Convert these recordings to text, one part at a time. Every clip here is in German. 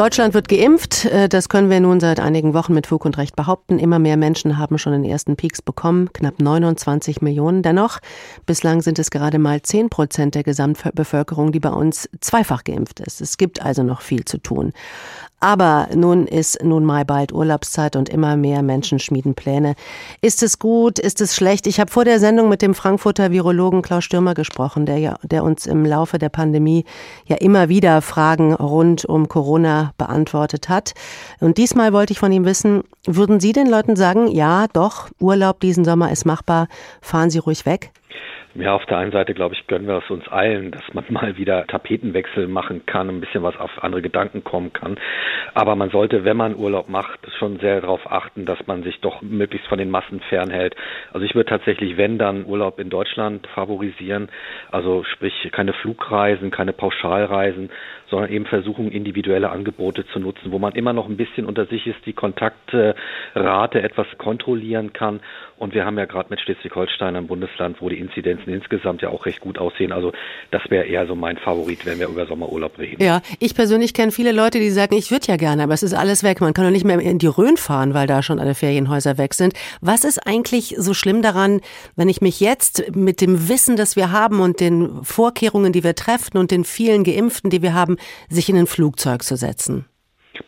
Deutschland wird geimpft. Äh, das können wir nun seit einigen Wochen mit Fug und Recht behaupten. Immer mehr Menschen haben schon den ersten Peaks bekommen, knapp 29 Millionen. Dennoch, bislang sind es gerade mal 10 Prozent der Gesamtbevölkerung, die bei uns zweifach geimpft ist. Es gibt also noch viel zu tun. Aber nun ist nun mal bald Urlaubszeit und immer mehr Menschen schmieden Pläne. Ist es gut? Ist es schlecht? Ich habe vor der Sendung mit dem Frankfurter Virologen Klaus Stürmer gesprochen, der ja, der uns im Laufe der Pandemie ja immer wieder Fragen rund um Corona beantwortet hat. Und diesmal wollte ich von ihm wissen, würden Sie den Leuten sagen, ja, doch, Urlaub diesen Sommer ist machbar, fahren Sie ruhig weg? Ja, auf der einen Seite, glaube ich, gönnen wir es uns allen, dass man mal wieder Tapetenwechsel machen kann, ein bisschen was auf andere Gedanken kommen kann. Aber man sollte, wenn man Urlaub macht, schon sehr darauf achten, dass man sich doch möglichst von den Massen fernhält. Also ich würde tatsächlich, wenn dann Urlaub in Deutschland favorisieren, also sprich keine Flugreisen, keine Pauschalreisen, sondern eben versuchen, individuelle Angebote zu nutzen, wo man immer noch ein bisschen unter sich ist, die Kontaktrate etwas kontrollieren kann. Und wir haben ja gerade mit Schleswig-Holstein ein Bundesland, wo die Inzidenzen insgesamt ja auch recht gut aussehen. Also das wäre eher so mein Favorit, wenn wir über Sommerurlaub reden. Ja, ich persönlich kenne viele Leute, die sagen, ich würde ja gerne, aber es ist alles weg. Man kann doch nicht mehr in die Rhön fahren, weil da schon alle Ferienhäuser weg sind. Was ist eigentlich so schlimm daran, wenn ich mich jetzt mit dem Wissen, das wir haben und den Vorkehrungen, die wir treffen und den vielen Geimpften, die wir haben, sich in ein Flugzeug zu setzen?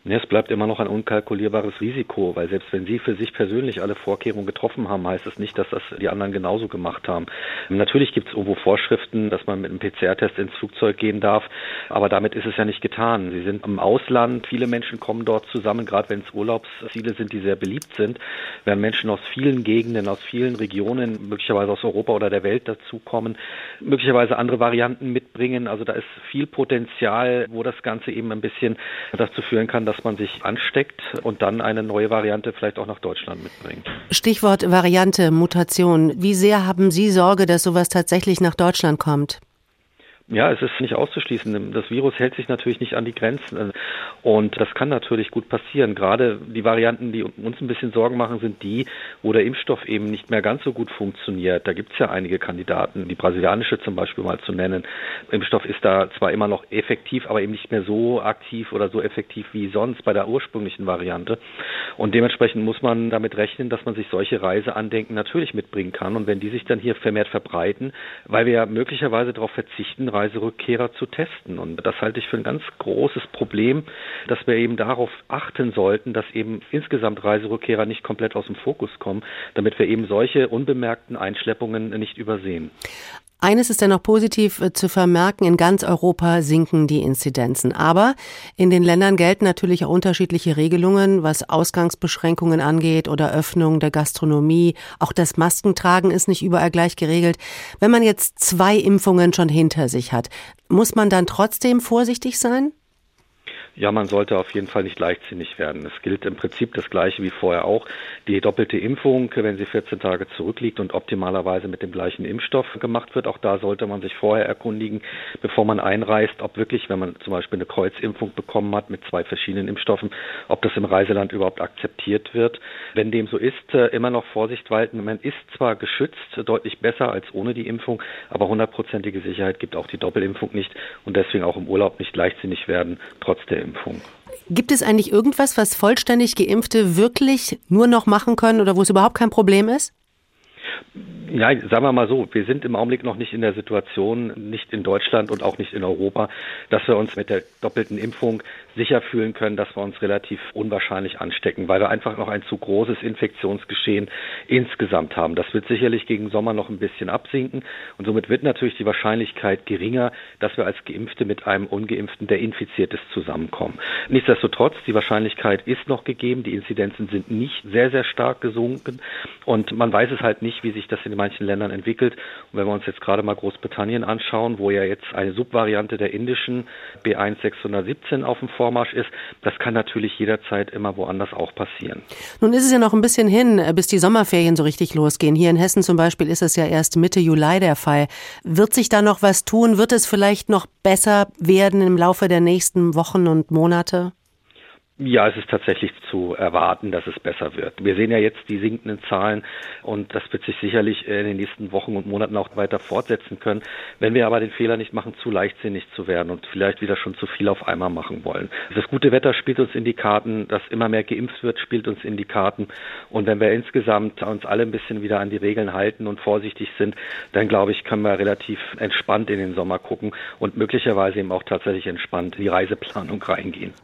Ja, es bleibt immer noch ein unkalkulierbares Risiko, weil selbst wenn Sie für sich persönlich alle Vorkehrungen getroffen haben, heißt es nicht, dass das die anderen genauso gemacht haben. Natürlich gibt es irgendwo Vorschriften, dass man mit einem PCR-Test ins Flugzeug gehen darf, aber damit ist es ja nicht getan. Sie sind im Ausland, viele Menschen kommen dort zusammen, gerade wenn es Urlaubsziele sind, die sehr beliebt sind, werden Menschen aus vielen Gegenden, aus vielen Regionen, möglicherweise aus Europa oder der Welt dazukommen, möglicherweise andere Varianten mitbringen. Also da ist viel Potenzial, wo das Ganze eben ein bisschen dazu führen kann, dass man sich ansteckt und dann eine neue Variante vielleicht auch nach Deutschland mitbringt. Stichwort Variante, Mutation. Wie sehr haben Sie Sorge, dass sowas tatsächlich nach Deutschland kommt? Ja, es ist nicht auszuschließen. Das Virus hält sich natürlich nicht an die Grenzen. Und das kann natürlich gut passieren. Gerade die Varianten, die uns ein bisschen Sorgen machen, sind die, wo der Impfstoff eben nicht mehr ganz so gut funktioniert. Da gibt es ja einige Kandidaten, die brasilianische zum Beispiel mal zu nennen. Impfstoff ist da zwar immer noch effektiv, aber eben nicht mehr so aktiv oder so effektiv wie sonst bei der ursprünglichen Variante. Und dementsprechend muss man damit rechnen, dass man sich solche Reiseandenken natürlich mitbringen kann. Und wenn die sich dann hier vermehrt verbreiten, weil wir ja möglicherweise darauf verzichten, Reiserückkehrer zu testen. Und das halte ich für ein ganz großes Problem, dass wir eben darauf achten sollten, dass eben insgesamt Reiserückkehrer nicht komplett aus dem Fokus kommen, damit wir eben solche unbemerkten Einschleppungen nicht übersehen. Eines ist dennoch positiv äh, zu vermerken, in ganz Europa sinken die Inzidenzen. Aber in den Ländern gelten natürlich auch unterschiedliche Regelungen, was Ausgangsbeschränkungen angeht oder Öffnung der Gastronomie. Auch das Maskentragen ist nicht überall gleich geregelt. Wenn man jetzt zwei Impfungen schon hinter sich hat, muss man dann trotzdem vorsichtig sein? Ja, man sollte auf jeden Fall nicht leichtsinnig werden. Es gilt im Prinzip das Gleiche wie vorher auch. Die doppelte Impfung, wenn sie 14 Tage zurückliegt und optimalerweise mit dem gleichen Impfstoff gemacht wird, auch da sollte man sich vorher erkundigen, bevor man einreist, ob wirklich, wenn man zum Beispiel eine Kreuzimpfung bekommen hat mit zwei verschiedenen Impfstoffen, ob das im Reiseland überhaupt akzeptiert wird. Wenn dem so ist, äh, immer noch Vorsicht walten. Man ist zwar geschützt, deutlich besser als ohne die Impfung, aber hundertprozentige Sicherheit gibt auch die Doppelimpfung nicht und deswegen auch im Urlaub nicht leichtsinnig werden, trotz der Impfung. Gibt es eigentlich irgendwas, was vollständig Geimpfte wirklich nur noch machen können oder wo es überhaupt kein Problem ist? Ja, sagen wir mal so, wir sind im Augenblick noch nicht in der Situation, nicht in Deutschland und auch nicht in Europa, dass wir uns mit der doppelten Impfung sicher fühlen können, dass wir uns relativ unwahrscheinlich anstecken, weil wir einfach noch ein zu großes Infektionsgeschehen insgesamt haben. Das wird sicherlich gegen Sommer noch ein bisschen absinken und somit wird natürlich die Wahrscheinlichkeit geringer, dass wir als Geimpfte mit einem Ungeimpften, der infiziert ist, zusammenkommen. Nichtsdestotrotz, die Wahrscheinlichkeit ist noch gegeben, die Inzidenzen sind nicht sehr, sehr stark gesunken und man weiß es halt nicht, wie sich das in manchen Ländern entwickelt. Und wenn wir uns jetzt gerade mal Großbritannien anschauen, wo ja jetzt eine Subvariante der indischen B1 617 auf dem Vormarsch ist, das kann natürlich jederzeit immer woanders auch passieren. Nun ist es ja noch ein bisschen hin, bis die Sommerferien so richtig losgehen. Hier in Hessen zum Beispiel ist es ja erst Mitte Juli der Fall. Wird sich da noch was tun? Wird es vielleicht noch besser werden im Laufe der nächsten Wochen und Monate? Ja, es ist tatsächlich zu erwarten, dass es besser wird. Wir sehen ja jetzt die sinkenden Zahlen und das wird sich sicherlich in den nächsten Wochen und Monaten auch weiter fortsetzen können. Wenn wir aber den Fehler nicht machen, zu leichtsinnig zu werden und vielleicht wieder schon zu viel auf einmal machen wollen. Das gute Wetter spielt uns in die Karten, dass immer mehr geimpft wird, spielt uns in die Karten. Und wenn wir insgesamt uns alle ein bisschen wieder an die Regeln halten und vorsichtig sind, dann glaube ich, können wir relativ entspannt in den Sommer gucken und möglicherweise eben auch tatsächlich entspannt in die Reiseplanung reingehen.